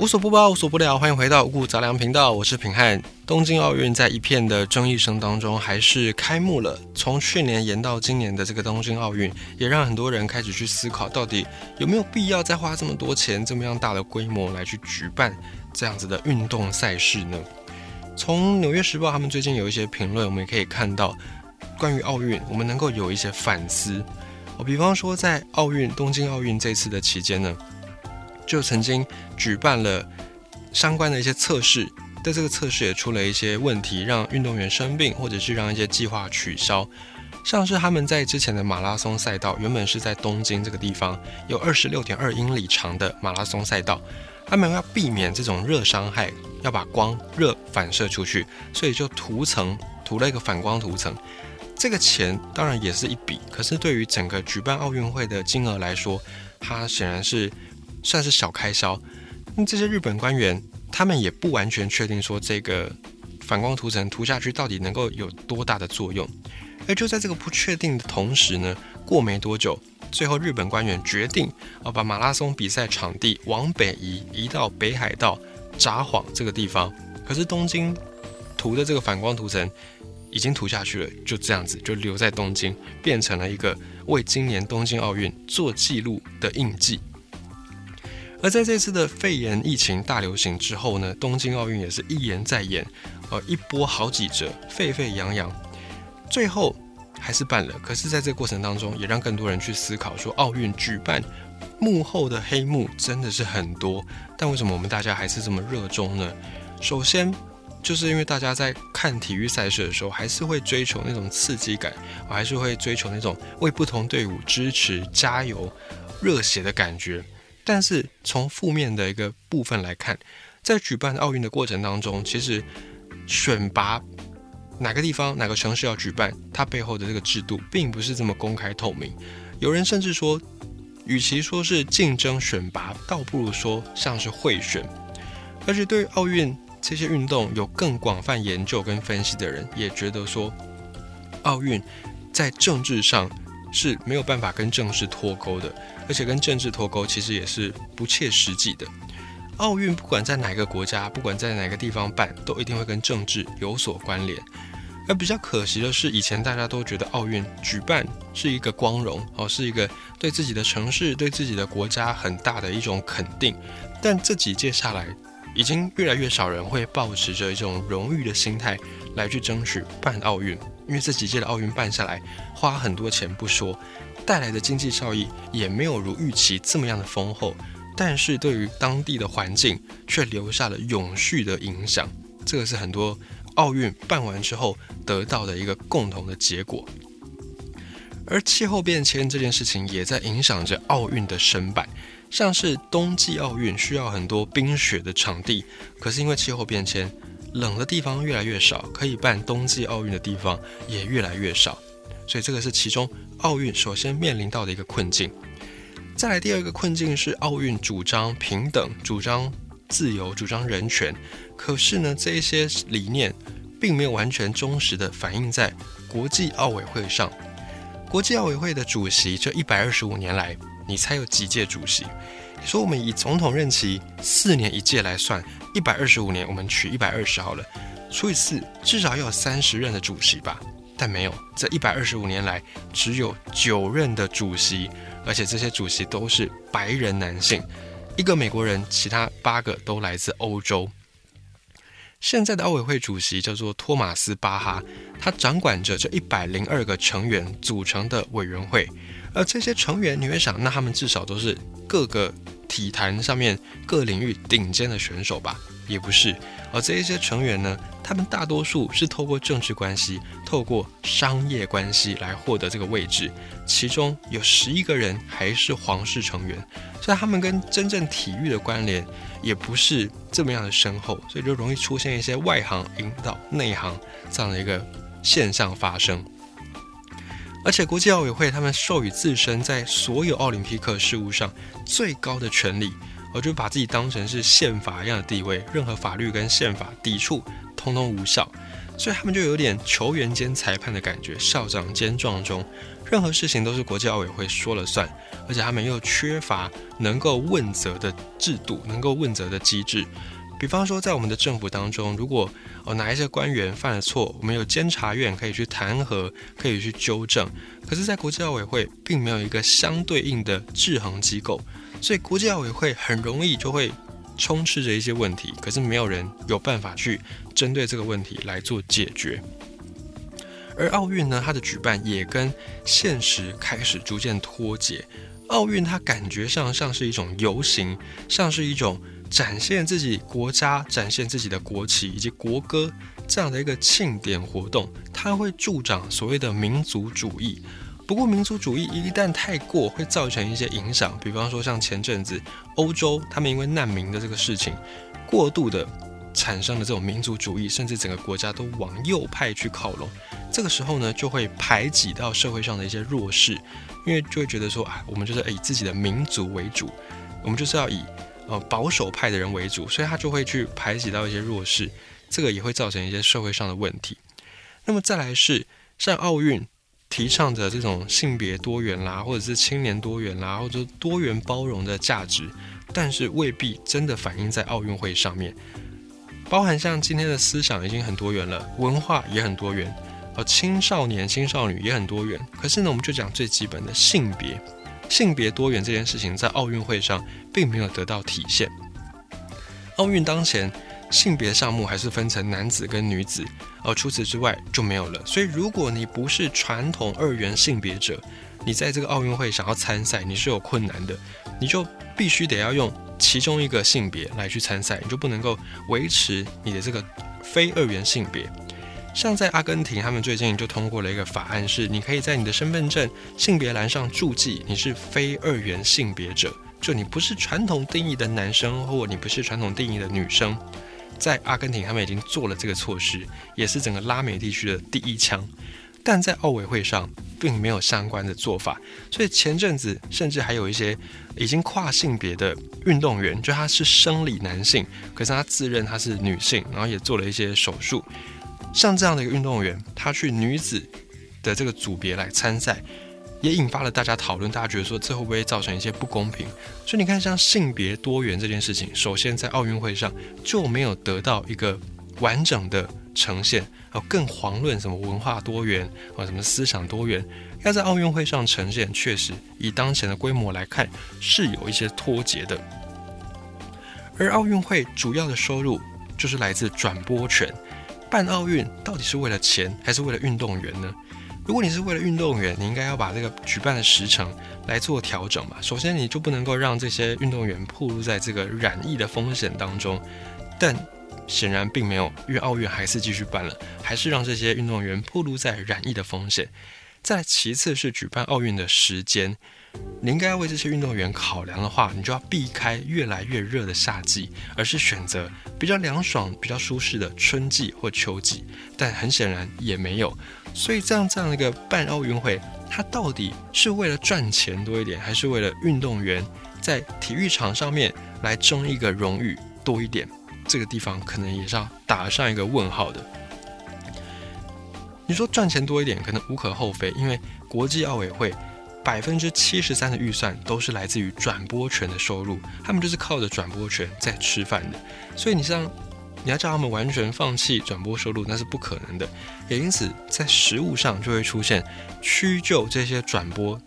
无所不包，无所不聊，欢迎回到五谷杂粮频道，我是品汉。东京奥运在一片的争议声当中，还是开幕了。从去年延到今年的这个东京奥运，也让很多人开始去思考，到底有没有必要再花这么多钱、这么样大的规模来去举办这样子的运动赛事呢？从《纽约时报》他们最近有一些评论，我们也可以看到，关于奥运，我们能够有一些反思。哦比方说，在奥运东京奥运这次的期间呢。就曾经举办了相关的一些测试，在这个测试也出了一些问题，让运动员生病，或者是让一些计划取消。像是他们在之前的马拉松赛道，原本是在东京这个地方，有二十六点二英里长的马拉松赛道，他们要避免这种热伤害，要把光热反射出去，所以就涂层涂了一个反光涂层。这个钱当然也是一笔，可是对于整个举办奥运会的金额来说，它显然是。算是小开销，那这些日本官员他们也不完全确定说这个反光涂层涂下去到底能够有多大的作用。而就在这个不确定的同时呢，过没多久，最后日本官员决定啊把马拉松比赛场地往北移，移到北海道札幌这个地方。可是东京涂的这个反光涂层已经涂下去了，就这样子就留在东京，变成了一个为今年东京奥运做记录的印记。而在这次的肺炎疫情大流行之后呢，东京奥运也是一延再延，呃，一波好几折，沸沸扬扬，最后还是办了。可是，在这个过程当中，也让更多人去思考说，奥运举办幕后的黑幕真的是很多。但为什么我们大家还是这么热衷呢？首先，就是因为大家在看体育赛事的时候，还是会追求那种刺激感，还是会追求那种为不同队伍支持、加油、热血的感觉。但是从负面的一个部分来看，在举办奥运的过程当中，其实选拔哪个地方、哪个城市要举办，它背后的这个制度并不是这么公开透明。有人甚至说，与其说是竞争选拔，倒不如说像是贿选。而且对于奥运这些运动有更广泛研究跟分析的人，也觉得说，奥运在政治上是没有办法跟政治脱钩的。而且跟政治脱钩，其实也是不切实际的。奥运不管在哪个国家，不管在哪个地方办，都一定会跟政治有所关联。而比较可惜的是，以前大家都觉得奥运举办是一个光荣，哦，是一个对自己的城市、对自己的国家很大的一种肯定。但这几届下来，已经越来越少人会抱持着一种荣誉的心态来去争取办奥运，因为这几届的奥运办下来，花很多钱不说。带来的经济效益也没有如预期这么样的丰厚，但是对于当地的环境却留下了永续的影响。这个是很多奥运办完之后得到的一个共同的结果。而气候变迁这件事情也在影响着奥运的申办，像是冬季奥运需要很多冰雪的场地，可是因为气候变迁，冷的地方越来越少，可以办冬季奥运的地方也越来越少。所以这个是其中奥运首先面临到的一个困境。再来第二个困境是奥运主张平等、主张自由、主张人权，可是呢，这一些理念并没有完全忠实的反映在国际奥委会上。国际奥委会的主席这一百二十五年来，你猜有几届主席？你说我们以总统任期四年一届来算，一百二十五年，我们取一百二十好了，除以四，至少要有三十任的主席吧。但没有，这一百二十五年来只有九任的主席，而且这些主席都是白人男性，一个美国人，其他八个都来自欧洲。现在的奥委会主席叫做托马斯巴哈，他掌管着这一百零二个成员组成的委员会，而这些成员，你会想，那他们至少都是各个体坛上面各领域顶尖的选手吧？也不是，而这一些成员呢，他们大多数是透过政治关系、透过商业关系来获得这个位置，其中有十一个人还是皇室成员，所以他们跟真正体育的关联也不是这么样的深厚，所以就容易出现一些外行引导内行这样的一个现象发生。而且国际奥委会他们授予自身在所有奥林匹克事务上最高的权利。我就把自己当成是宪法一样的地位，任何法律跟宪法抵触，通通无效。所以他们就有点球员兼裁判的感觉，校长兼撞钟，任何事情都是国际奥委会说了算，而且他们又缺乏能够问责的制度，能够问责的机制。比方说，在我们的政府当中，如果哦哪一些官员犯了错，我们有监察院可以去弹劾，可以去纠正。可是，在国际奥委会并没有一个相对应的制衡机构，所以国际奥委会很容易就会充斥着一些问题，可是没有人有办法去针对这个问题来做解决。而奥运呢，它的举办也跟现实开始逐渐脱节。奥运它感觉上像是一种游行，像是一种。展现自己国家、展现自己的国旗以及国歌这样的一个庆典活动，它会助长所谓的民族主义。不过，民族主义一旦太过，会造成一些影响。比方说，像前阵子欧洲他们因为难民的这个事情，过度的产生了这种民族主义，甚至整个国家都往右派去靠拢。这个时候呢，就会排挤到社会上的一些弱势，因为就会觉得说啊，我们就是以自己的民族为主，我们就是要以。呃，保守派的人为主，所以他就会去排挤到一些弱势，这个也会造成一些社会上的问题。那么再来是像奥运提倡的这种性别多元啦，或者是青年多元啦，或者多元包容的价值，但是未必真的反映在奥运会上面。包含像今天的思想已经很多元了，文化也很多元，呃，青少年、青少女也很多元。可是呢，我们就讲最基本的性别。性别多元这件事情在奥运会上并没有得到体现。奥运当前，性别项目还是分成男子跟女子，而除此之外就没有了。所以，如果你不是传统二元性别者，你在这个奥运会想要参赛，你是有困难的。你就必须得要用其中一个性别来去参赛，你就不能够维持你的这个非二元性别。像在阿根廷，他们最近就通过了一个法案，是你可以在你的身份证性别栏上注记你是非二元性别者，就你不是传统定义的男生，或你不是传统定义的女生。在阿根廷，他们已经做了这个措施，也是整个拉美地区的第一枪。但在奥委会上，并没有相关的做法，所以前阵子甚至还有一些已经跨性别的运动员，就他是生理男性，可是他自认他是女性，然后也做了一些手术。像这样的一个运动员，他去女子的这个组别来参赛，也引发了大家讨论。大家觉得说，这会不会造成一些不公平？所以你看，像性别多元这件事情，首先在奥运会上就没有得到一个完整的呈现。啊，更遑论什么文化多元啊，什么思想多元，要在奥运会上呈现，确实以当前的规模来看，是有一些脱节的。而奥运会主要的收入就是来自转播权。办奥运到底是为了钱还是为了运动员呢？如果你是为了运动员，你应该要把这个举办的时程来做调整嘛。首先，你就不能够让这些运动员暴露在这个染疫的风险当中。但显然并没有，因为奥运还是继续办了，还是让这些运动员暴露在染疫的风险。再其次是举办奥运的时间。你应该要为这些运动员考量的话，你就要避开越来越热的夏季，而是选择比较凉爽、比较舒适的春季或秋季。但很显然也没有，所以这样这样的一个办奥运会，它到底是为了赚钱多一点，还是为了运动员在体育场上面来争一个荣誉多一点？这个地方可能也是要打上一个问号的。你说赚钱多一点，可能无可厚非，因为国际奥委会。百分之七十三的预算都是来自于转播权的收入，他们就是靠着转播权在吃饭的。所以你像你要叫他们完全放弃转播收入，那是不可能的。也因此，在实物上就会出现屈就这些转播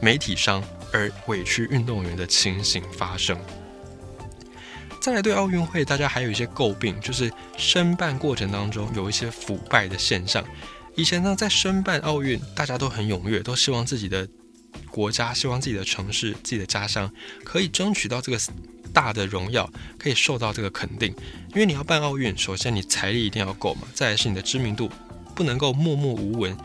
媒体商而委屈运动员的情形发生。再来，对奥运会，大家还有一些诟病，就是申办过程当中有一些腐败的现象。以前呢，在申办奥运，大家都很踊跃，都希望自己的。国家希望自己的城市、自己的家乡可以争取到这个大的荣耀，可以受到这个肯定。因为你要办奥运，首先你财力一定要够嘛，再来是你的知名度不能够默默无闻。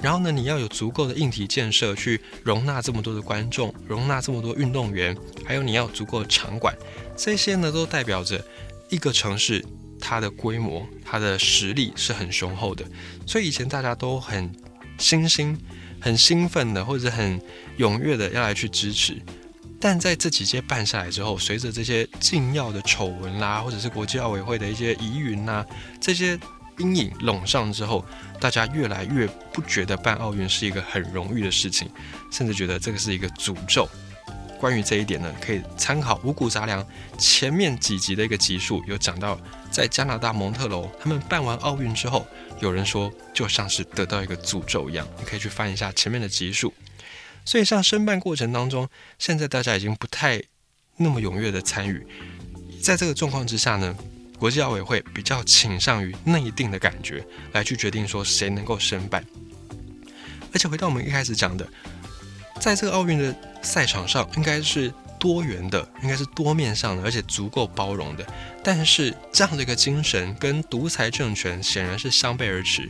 然后呢，你要有足够的硬体建设去容纳这么多的观众，容纳这么多运动员，还有你要足够的场馆，这些呢都代表着一个城市它的规模、它的实力是很雄厚的。所以以前大家都很新兴。很兴奋的，或者很踊跃的要来去支持，但在这几届办下来之后，随着这些禁药的丑闻啦，或者是国际奥委会的一些疑云呐，这些阴影笼上之后，大家越来越不觉得办奥运是一个很荣誉的事情，甚至觉得这个是一个诅咒。关于这一点呢，可以参考五谷杂粮前面几集的一个集数，有讲到在加拿大蒙特楼他们办完奥运之后，有人说就像是得到一个诅咒一样，你可以去翻一下前面的集数。所以像申办过程当中，现在大家已经不太那么踊跃的参与，在这个状况之下呢，国际奥委会比较倾向于内定的感觉来去决定说谁能够申办，而且回到我们一开始讲的。在这个奥运的赛场上，应该是多元的，应该是多面向的，而且足够包容的。但是这样的一个精神跟独裁政权显然是相背而驰，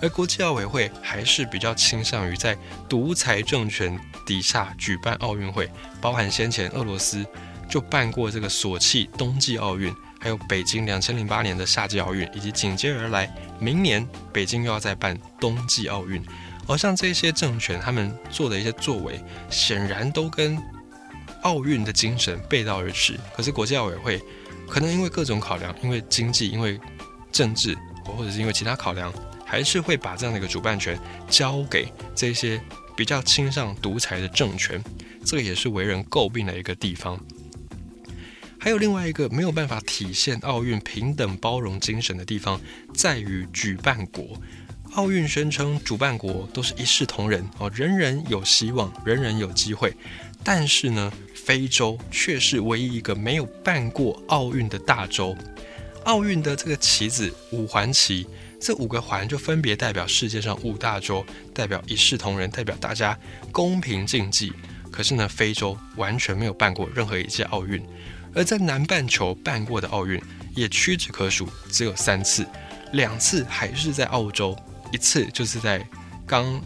而国际奥委会还是比较倾向于在独裁政权底下举办奥运会，包含先前俄罗斯就办过这个索契冬季奥运，还有北京两千零八年的夏季奥运，以及紧接而来明年北京又要再办冬季奥运。而像这些政权，他们做的一些作为，显然都跟奥运的精神背道而驰。可是国际奥委会可能因为各种考量，因为经济，因为政治，或者是因为其他考量，还是会把这样的一个主办权交给这些比较倾向独裁的政权。这个也是为人诟病的一个地方。还有另外一个没有办法体现奥运平等包容精神的地方，在于举办国。奥运宣称主办国都是一视同仁哦，人人有希望，人人有机会。但是呢，非洲却是唯一一个没有办过奥运的大洲。奥运的这个旗子五环旗，这五个环就分别代表世界上五大洲，代表一视同仁，代表大家公平竞技。可是呢，非洲完全没有办过任何一届奥运，而在南半球办过的奥运也屈指可数，只有三次，两次还是在澳洲。一次就是在刚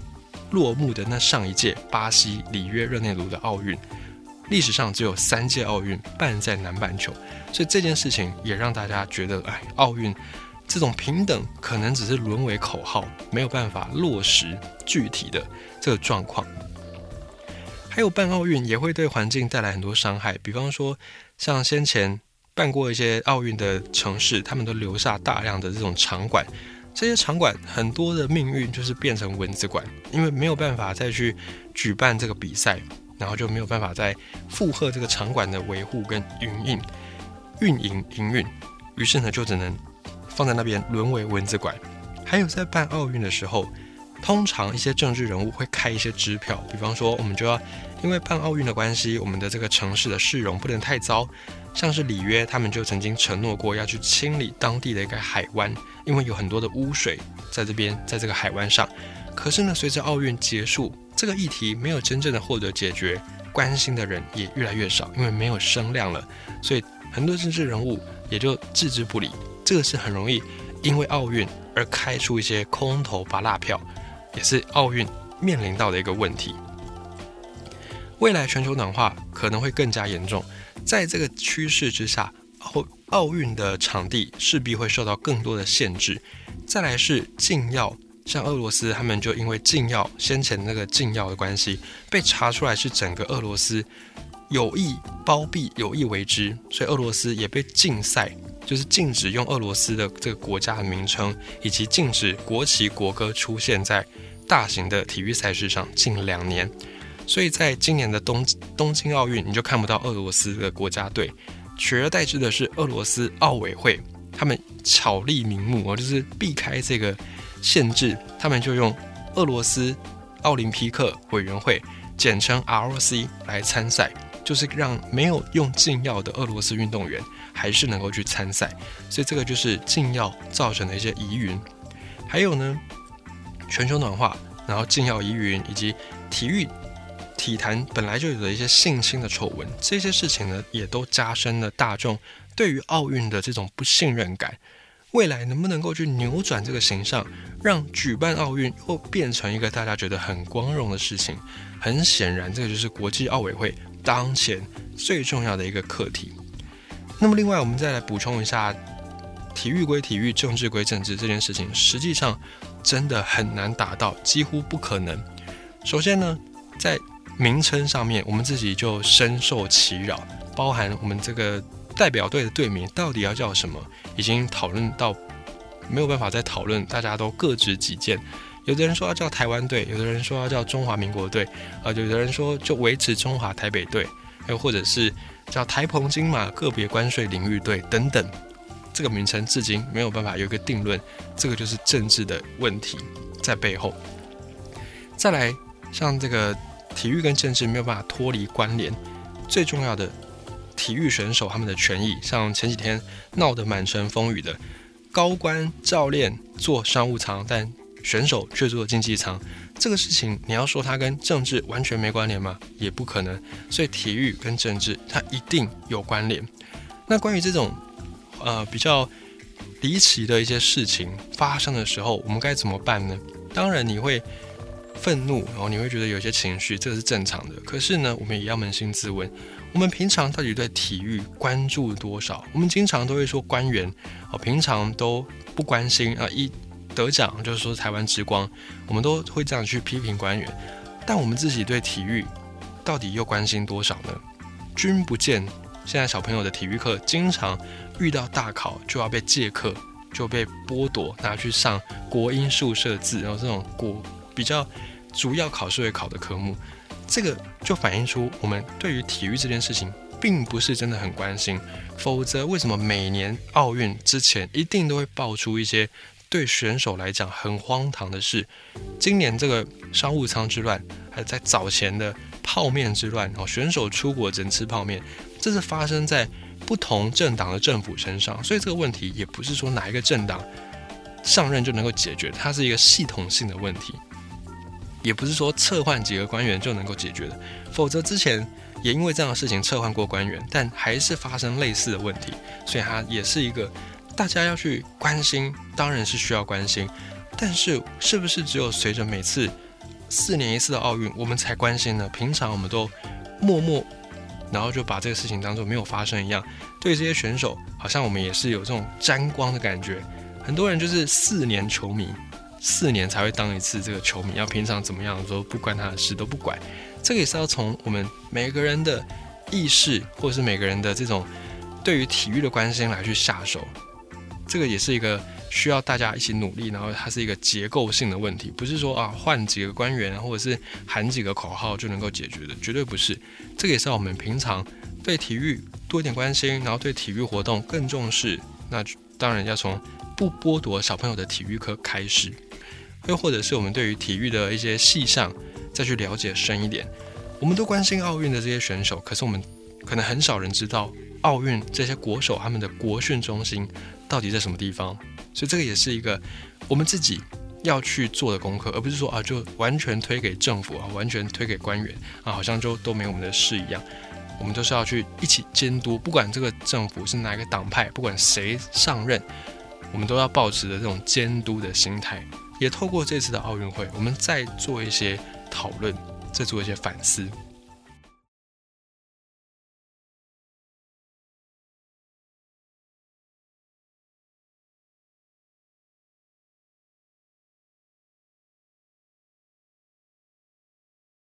落幕的那上一届巴西里约热内卢的奥运，历史上只有三届奥运办在南半球，所以这件事情也让大家觉得，哎，奥运这种平等可能只是沦为口号，没有办法落实具体的这个状况。还有办奥运也会对环境带来很多伤害，比方说像先前办过一些奥运的城市，他们都留下大量的这种场馆。这些场馆很多的命运就是变成蚊子馆，因为没有办法再去举办这个比赛，然后就没有办法再负荷这个场馆的维护跟营运、运营营运，于是呢就只能放在那边沦为蚊子馆。还有在办奥运的时候，通常一些政治人物会开一些支票，比方说我们就要因为办奥运的关系，我们的这个城市的市容不能太糟。像是里约，他们就曾经承诺过要去清理当地的一个海湾，因为有很多的污水在这边，在这个海湾上。可是呢，随着奥运结束，这个议题没有真正的获得解决，关心的人也越来越少，因为没有声量了，所以很多政治人物也就置之不理。这个是很容易因为奥运而开出一些空头拔蜡票，也是奥运面临到的一个问题。未来全球暖化可能会更加严重。在这个趋势之下，奥奥运的场地势必会受到更多的限制。再来是禁药，像俄罗斯，他们就因为禁药先前那个禁药的关系，被查出来是整个俄罗斯有意包庇、有意为之，所以俄罗斯也被禁赛，就是禁止用俄罗斯的这个国家的名称，以及禁止国旗国歌出现在大型的体育赛事上近两年。所以在今年的东东京奥运，你就看不到俄罗斯的国家队，取而代之的是俄罗斯奥委会，他们巧立名目哦，就是避开这个限制，他们就用俄罗斯奥林匹克委员会，简称 ROC 来参赛，就是让没有用禁药的俄罗斯运动员还是能够去参赛。所以这个就是禁药造成的一些疑云。还有呢，全球暖化，然后禁药疑云，以及体育。体坛本来就有的一些性侵的丑闻，这些事情呢，也都加深了大众对于奥运的这种不信任感。未来能不能够去扭转这个形象，让举办奥运又变成一个大家觉得很光荣的事情？很显然，这个就是国际奥委会当前最重要的一个课题。那么，另外我们再来补充一下，体育归体育，政治归政治这件事情，实际上真的很难达到，几乎不可能。首先呢，在名称上面，我们自己就深受其扰，包含我们这个代表队的队名到底要叫什么，已经讨论到没有办法再讨论，大家都各执己见。有的人说要叫台湾队，有的人说要叫中华民国队，啊，有的人说就维持中华台北队，又或者是叫台澎金马个别关税领域队等等。这个名称至今没有办法有一个定论，这个就是政治的问题在背后。再来，像这个体育跟政治没有办法脱离关联，最重要的体育选手他们的权益，像前几天闹得满城风雨的高官教练做商务舱，但选手却坐竞技舱，这个事情你要说它跟政治完全没关联吗？也不可能。所以体育跟政治它一定有关联。那关于这种。呃，比较离奇的一些事情发生的时候，我们该怎么办呢？当然你会愤怒，然后你会觉得有些情绪，这个是正常的。可是呢，我们也要扪心自问，我们平常到底对体育关注多少？我们经常都会说官员，哦，平常都不关心啊，一得奖就是说台湾之光，我们都会这样去批评官员。但我们自己对体育到底又关心多少呢？君不见，现在小朋友的体育课经常。遇到大考就要被借课，就被剥夺拿去上国英数设字，然后这种国比较主要考试会考的科目，这个就反映出我们对于体育这件事情并不是真的很关心。否则，为什么每年奥运之前一定都会爆出一些对选手来讲很荒唐的事？今年这个商务舱之乱，还在早前的泡面之乱，哦，选手出国只能吃泡面，这是发生在。不同政党的政府身上，所以这个问题也不是说哪一个政党上任就能够解决，它是一个系统性的问题，也不是说撤换几个官员就能够解决的。否则之前也因为这样的事情撤换过官员，但还是发生类似的问题，所以它也是一个大家要去关心，当然是需要关心，但是是不是只有随着每次四年一次的奥运我们才关心呢？平常我们都默默。然后就把这个事情当做没有发生一样，对这些选手，好像我们也是有这种沾光的感觉。很多人就是四年球迷，四年才会当一次这个球迷，要平常怎么样都不关他的事都不管。这个也是要从我们每个人的意识，或者是每个人的这种对于体育的关心来去下手。这个也是一个。需要大家一起努力，然后它是一个结构性的问题，不是说啊换几个官员或者是喊几个口号就能够解决的，绝对不是。这个也是我们平常对体育多一点关心，然后对体育活动更重视。那当然要从不剥夺小朋友的体育课开始，又或者是我们对于体育的一些细项再去了解深一点。我们都关心奥运的这些选手，可是我们可能很少人知道奥运这些国手他们的国训中心到底在什么地方。所以这个也是一个我们自己要去做的功课，而不是说啊，就完全推给政府啊，完全推给官员啊，好像就都没我们的事一样。我们都是要去一起监督，不管这个政府是哪一个党派，不管谁上任，我们都要保持着这种监督的心态。也透过这次的奥运会，我们再做一些讨论，再做一些反思。